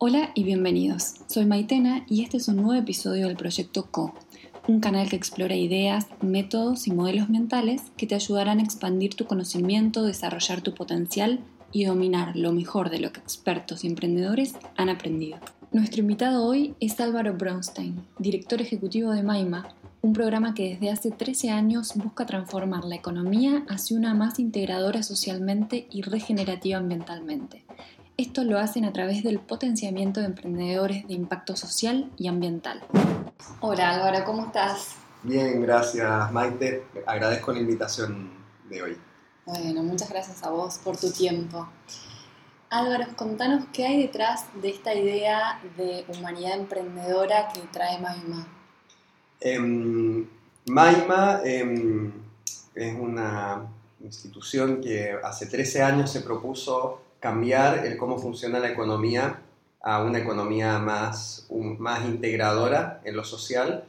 Hola y bienvenidos. Soy Maitena y este es un nuevo episodio del proyecto Co, un canal que explora ideas, métodos y modelos mentales que te ayudarán a expandir tu conocimiento, desarrollar tu potencial y dominar lo mejor de lo que expertos y emprendedores han aprendido. Nuestro invitado hoy es Álvaro Bronstein, director ejecutivo de Maima, un programa que desde hace 13 años busca transformar la economía hacia una más integradora socialmente y regenerativa ambientalmente. Esto lo hacen a través del potenciamiento de emprendedores de impacto social y ambiental. Hola Álvaro, ¿cómo estás? Bien, gracias Maite. Agradezco la invitación de hoy. Bueno, muchas gracias a vos por tu tiempo. Álvaro, contanos qué hay detrás de esta idea de humanidad emprendedora que trae Maima. Em, Maima em, es una institución que hace 13 años se propuso cambiar el cómo funciona la economía a una economía más, más integradora en lo social,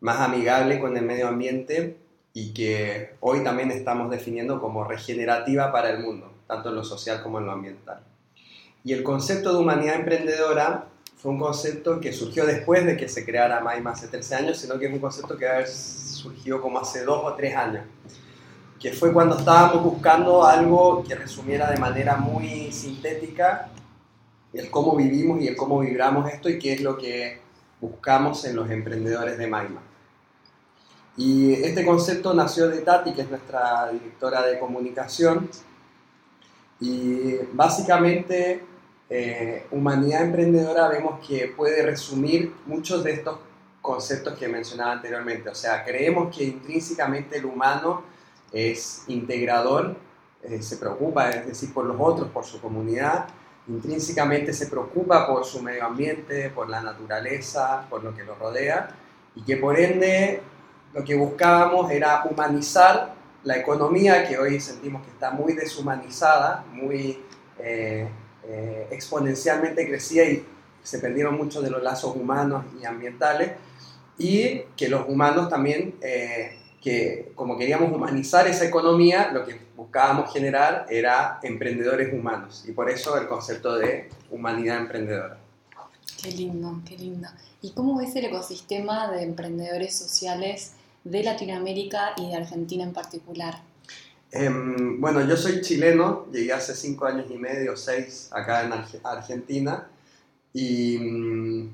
más amigable con el medio ambiente y que hoy también estamos definiendo como regenerativa para el mundo, tanto en lo social como en lo ambiental. Y el concepto de humanidad emprendedora fue un concepto que surgió después de que se creara MAIMA hace 13 años, sino que es un concepto que ha surgido como hace dos o tres años, que fue cuando estábamos buscando algo que resumiera de manera muy sintética el cómo vivimos y el cómo vibramos esto y qué es lo que buscamos en los emprendedores de Maima. Y este concepto nació de Tati, que es nuestra directora de comunicación, y básicamente eh, humanidad emprendedora vemos que puede resumir muchos de estos conceptos que mencionaba anteriormente. O sea, creemos que intrínsecamente el humano es integrador, eh, se preocupa, es decir, por los otros, por su comunidad, intrínsecamente se preocupa por su medio ambiente, por la naturaleza, por lo que lo rodea, y que por ende lo que buscábamos era humanizar la economía que hoy sentimos que está muy deshumanizada, muy... Eh, eh, exponencialmente crecía y se perdieron muchos de los lazos humanos y ambientales y que los humanos también, que como queríamos humanizar esa economía, lo que buscábamos generar era emprendedores humanos y por eso el concepto de humanidad emprendedora. Qué lindo, qué lindo. ¿Y cómo ves el ecosistema de emprendedores sociales de Latinoamérica y de Argentina en particular? Em, bueno, yo soy chileno, llegué hace cinco años y medio, seis, acá en Argentina, y mm,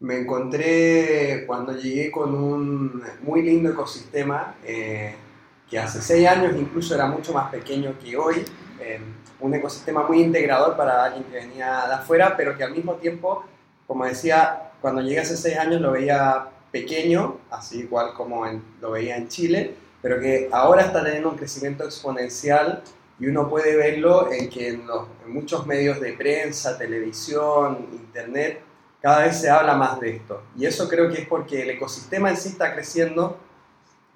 me encontré cuando llegué con un muy lindo ecosistema, eh, que hace seis años incluso era mucho más pequeño que hoy, em, un ecosistema muy integrador para alguien que venía de afuera, pero que al mismo tiempo, como decía, cuando llegué hace seis años lo veía pequeño, así igual como lo veía en Chile, pero que ahora está teniendo un crecimiento exponencial y uno puede verlo en que en, muchos medios de prensa, televisión, internet, cada vez se habla más de esto. Y eso creo que es porque el ecosistema en sí está creciendo,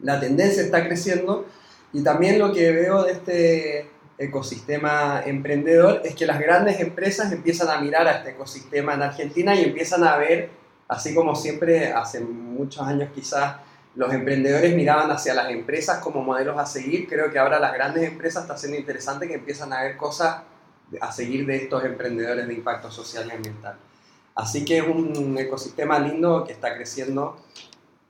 la tendencia está creciendo y también lo que veo de este ecosistema emprendedor es que las grandes empresas empiezan a mirar a este ecosistema en Argentina y empiezan a ver, así como siempre hace muchos años quizás, los emprendedores miraban hacia las empresas como modelos a seguir. Creo que ahora las grandes empresas está siendo interesante que empiezan a ver cosas a seguir de estos emprendedores de impacto social y ambiental. Así que es un ecosistema lindo que está creciendo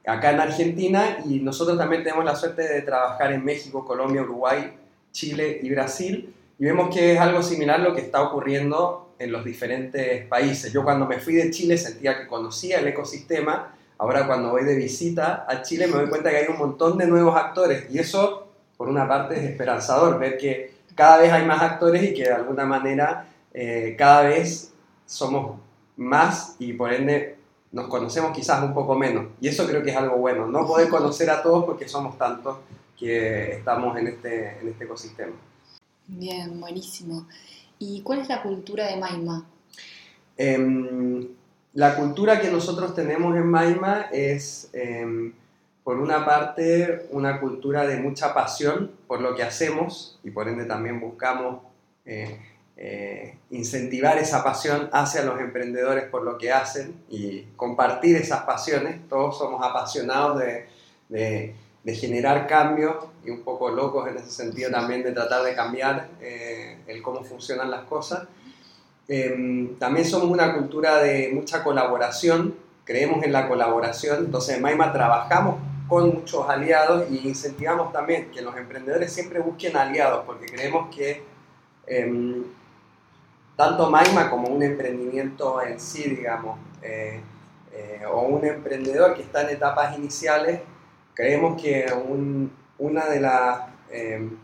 acá en Argentina y nosotros también tenemos la suerte de trabajar en México, Colombia, Uruguay, Chile y Brasil. Y vemos que es algo similar lo que está ocurriendo en los diferentes países. Yo cuando me fui de Chile sentía que conocía el ecosistema, Ahora cuando voy de visita a Chile me doy cuenta que hay un montón de nuevos actores. Y eso por una parte es esperanzador, ver que cada vez hay más actores y que de alguna manera eh, cada vez somos más y por ende nos conocemos quizás un poco menos. Y eso creo que es algo bueno, no poder conocer a todos porque somos tantos que estamos en este, en este ecosistema. Bien, buenísimo. ¿Y cuál es la cultura de Maima? Em, la cultura que nosotros tenemos en Maima es, em, por una parte, una cultura de mucha pasión por lo que hacemos y por ende también buscamos eh, eh, incentivar esa pasión hacia los emprendedores por lo que hacen y compartir esas pasiones. Todos somos apasionados de, de, generar cambios y un poco locos en ese sentido también de tratar de cambiar eh, el cómo funcionan las cosas. Em, también somos una cultura de mucha colaboración, creemos en la colaboración, entonces en Maima trabajamos con muchos aliados y incentivamos también que los emprendedores siempre busquen aliados, porque creemos que em, tanto Maima como un emprendimiento en sí, digamos, eh, eh, o un emprendedor que está en etapas iniciales, creemos que una de las em,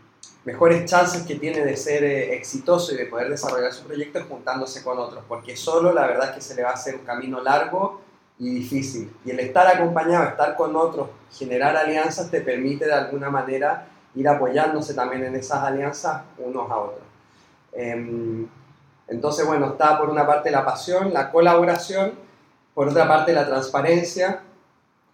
mejores chances que tiene de ser eh, exitoso y de poder desarrollar su proyecto es juntándose con otros, porque solo la verdad es que se le va a hacer un camino largo y difícil. Y el estar acompañado, estar con otros, generar alianzas, te permite de alguna manera ir apoyándose también en esas alianzas unos a otros. Entonces, bueno, está por una parte la pasión, la colaboración, por otra parte la transparencia.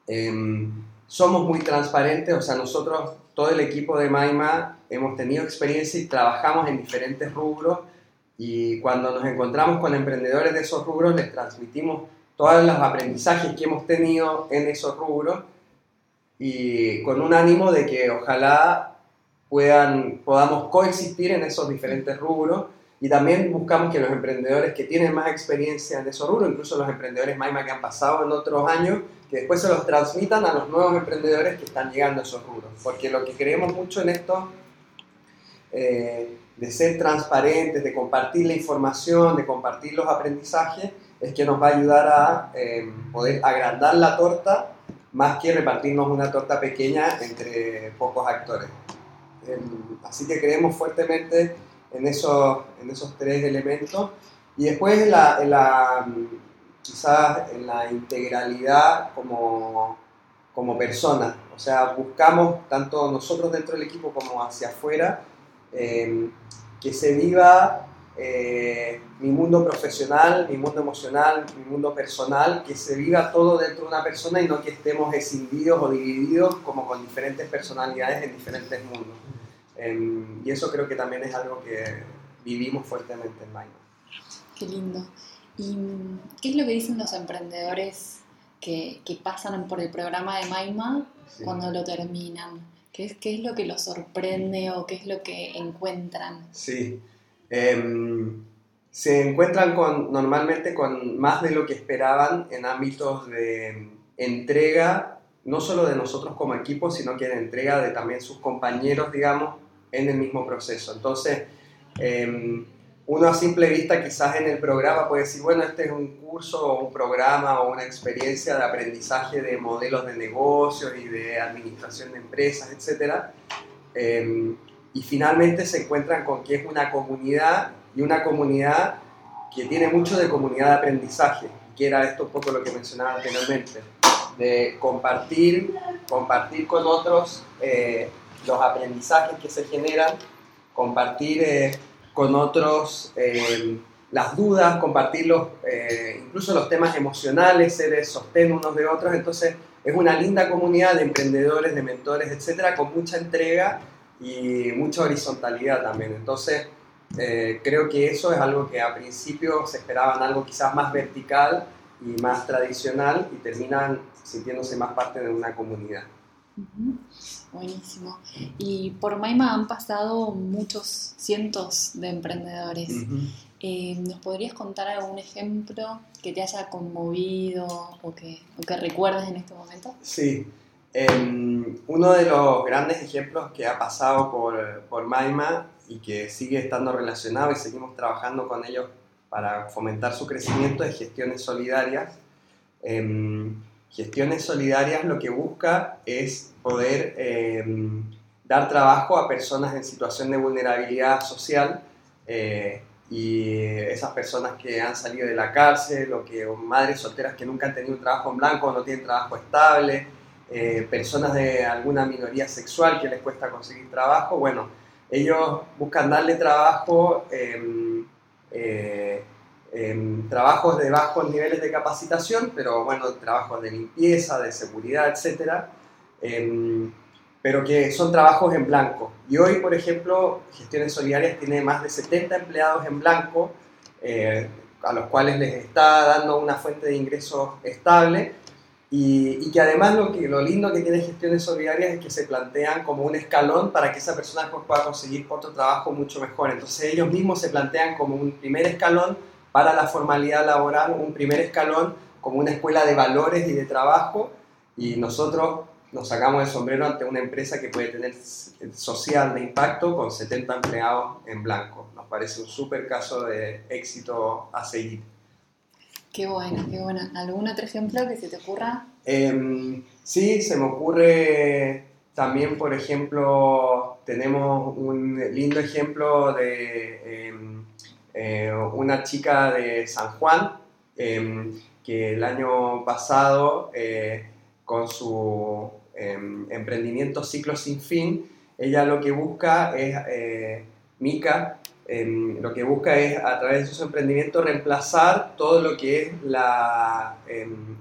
Em, somos muy transparentes, o sea, nosotros, todo el equipo de Maima, hemos tenido experiencia y trabajamos en diferentes rubros. Y cuando nos encontramos con emprendedores de esos rubros les transmitimos todos los aprendizajes que hemos tenido en esos rubros. Y con un ánimo de que ojalá puedan, podamos coexistir en esos diferentes rubros y también buscamos que los emprendedores que tienen más experiencia en esos rubros, incluso los emprendedores Maima que han pasado en otros años, que después se los transmitan a los nuevos emprendedores que están llegando a esos rubros. Porque lo que creemos mucho en esto, eh, de ser transparentes, de compartir la información, de compartir los aprendizajes, es que nos va a ayudar a eh, poder agrandar la torta más que repartirnos una torta pequeña entre pocos actores. Em, así que creemos fuertemente en esos, en esos tres elementos. Y después la, la, quizás en la integralidad como, como persona. O sea, buscamos, tanto nosotros dentro del equipo como hacia afuera, em, que se viva eh, mi mundo profesional, mi mundo emocional, mi mundo personal, que se viva todo dentro de una persona y no que estemos escindidos o divididos como con diferentes personalidades en diferentes mundos. Em, y eso creo que también es algo que vivimos fuertemente en Maima. Qué lindo. ¿Y qué es lo que dicen los emprendedores que, que pasan por el programa de Maima cuando lo terminan? ¿Qué es, ¿Qué es lo que los sorprende o qué es lo que encuentran? Sí, Em, se encuentran con, normalmente con más de lo que esperaban en ámbitos de entrega, no solo de nosotros como equipo, sino que de entrega de también sus compañeros, digamos, en el mismo proceso. Entonces, em, uno a simple vista quizás en el programa puede decir, bueno, este es un curso o un programa o una experiencia de aprendizaje de modelos de negocios y de administración de empresas, etc y finalmente se encuentran con que es una comunidad y una comunidad que tiene mucho de comunidad de aprendizaje, que era esto un poco lo que mencionaba anteriormente, de compartir, compartir con otros eh, los aprendizajes que se generan, compartir eh, con otros eh, las dudas, compartir los, incluso los temas emocionales, ser el sostén unos de otros, entonces es una linda comunidad de emprendedores, de mentores, etcétera, con mucha entrega y mucha horizontalidad también. Entonces, eh, creo que eso es algo que a principio se esperaban algo quizás más vertical y más tradicional y terminan sintiéndose más parte de una comunidad. Buenísimo. Y por Maima han pasado muchos cientos de emprendedores. Eh, ¿Nos podrías contar algún ejemplo que te haya conmovido o que, o que recuerdes en este momento? Sí. Em, uno de los grandes ejemplos que ha pasado por, por Maima y que sigue estando relacionado y seguimos trabajando con ellos para fomentar su crecimiento es gestiones solidarias. Em, gestiones solidarias lo que busca es poder em, dar trabajo a personas en situación de vulnerabilidad social eh, y esas personas que han salido de la cárcel o que madres solteras que nunca han tenido un trabajo en blanco o no tienen trabajo estable eh, personas de alguna minoría sexual que les cuesta conseguir trabajo, bueno, ellos buscan darle trabajo, eh, trabajos de bajos niveles de capacitación, pero bueno, trabajos de limpieza, de seguridad, etcétera, em, pero que son trabajos en blanco. Y hoy, por ejemplo, Gestiones Solidarias tiene más de 70 empleados en blanco, eh, a los cuales les está dando una fuente de ingresos estable y, que además lo, que, lo lindo que tiene gestiones solidarias es que se plantean como un escalón para que esa persona pueda conseguir otro trabajo mucho mejor. Entonces ellos mismos se plantean como un primer escalón para la formalidad laboral, un primer escalón como una escuela de valores y de trabajo y nosotros nos sacamos el sombrero ante una empresa que puede tener social de impacto con 70 empleados en blanco. Nos parece un súper caso de éxito a seguir. Qué bueno, qué bueno. ¿Algún otro ejemplo que se te ocurra? Em, sí, se me ocurre también, por ejemplo, tenemos un lindo ejemplo de em, eh, una chica de San Juan em, que el año pasado eh, con su em, emprendimiento Ciclo Sin Fin, ella lo que busca es, eh, Mica, em, lo que busca es a través de su emprendimiento reemplazar todo lo que es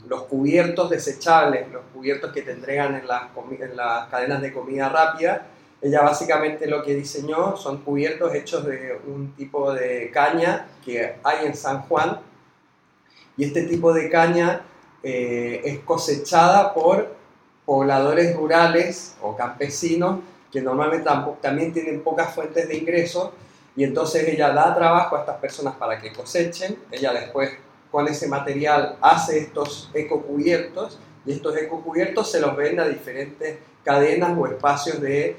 los cubiertos desechables, los cubiertos que te entregan en las cadenas de comida rápida. Ella básicamente lo que diseñó son cubiertos hechos de un tipo de caña que hay en San Juan. Y este tipo de caña eh, es cosechada por pobladores rurales o campesinos que normalmente también tienen pocas fuentes de ingresos y entonces ella da trabajo a estas personas para que cosechen, ella después con ese material hace estos ecocubiertos. Y estos ecocubiertos se los vende a diferentes cadenas o espacios de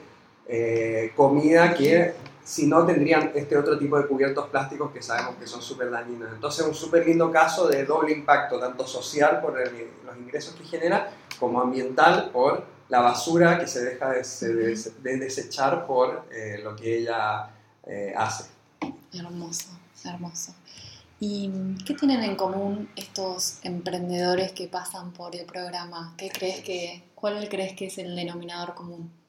eh, comida que si no tendrían este otro tipo de cubiertos plásticos que sabemos que son súper dañinos. Entonces, un súper lindo caso de doble impacto, tanto social por los ingresos que genera, como ambiental por la basura que se deja de, desechar por eh, lo que ella eh, hace. Hermoso, hermoso. ¿Y qué tienen en común estos emprendedores que pasan por el programa? ¿Qué crees que, ¿Cuál crees que es el denominador común?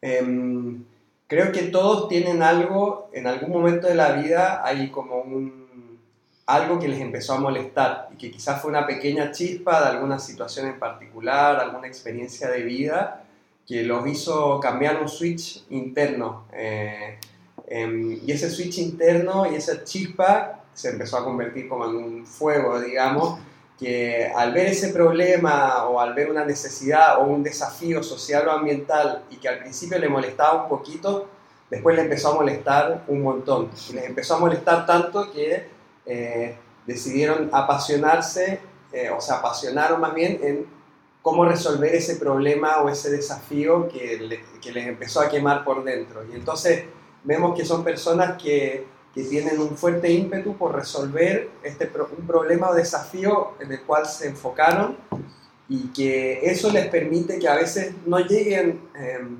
Em, creo que todos tienen algo, en algún momento de la vida hay como un, algo que les empezó a molestar y que quizás fue una pequeña chispa de alguna situación en particular, alguna experiencia de vida que los hizo cambiar un switch interno. Eh, em, y ese switch interno y esa chispa se empezó a convertir como en un fuego, digamos, que al ver ese problema o al ver una necesidad o un desafío social o ambiental y que al principio le molestaba un poquito, después le empezó a molestar un montón. Y les empezó a molestar tanto que eh, decidieron apasionarse, eh, o sea, apasionaron más bien en cómo resolver ese problema o ese desafío que, que les empezó a quemar por dentro. Y entonces vemos que son personas que que tienen un fuerte ímpetu por resolver este, un problema o desafío en el cual se enfocaron y que eso les permite que a veces no lleguen em,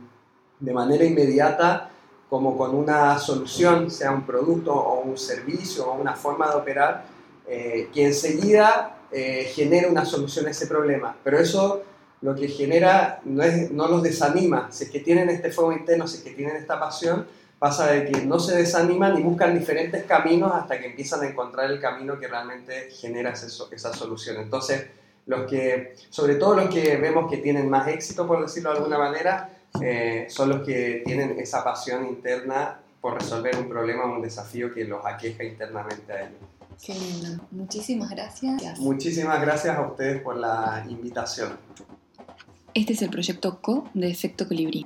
de manera inmediata como con una solución, sea un producto o un servicio o una forma de operar, eh, que enseguida eh, genere una solución a ese problema. Pero eso lo que genera no, es, no los desanima, si es que tienen este fuego interno, si es que tienen esta pasión, pasa de que no se desaniman y buscan diferentes caminos hasta que empiezan a encontrar el camino que realmente genera esa solución. Entonces, los que, sobre todo los que vemos que tienen más éxito, por decirlo de alguna manera, eh, son los que tienen esa pasión interna por resolver un problema o un desafío que los aqueja internamente a ellos. Qué lindo. Muchísimas gracias. Muchísimas gracias a ustedes por la invitación. Este es el proyecto CO de Efecto Colibrí.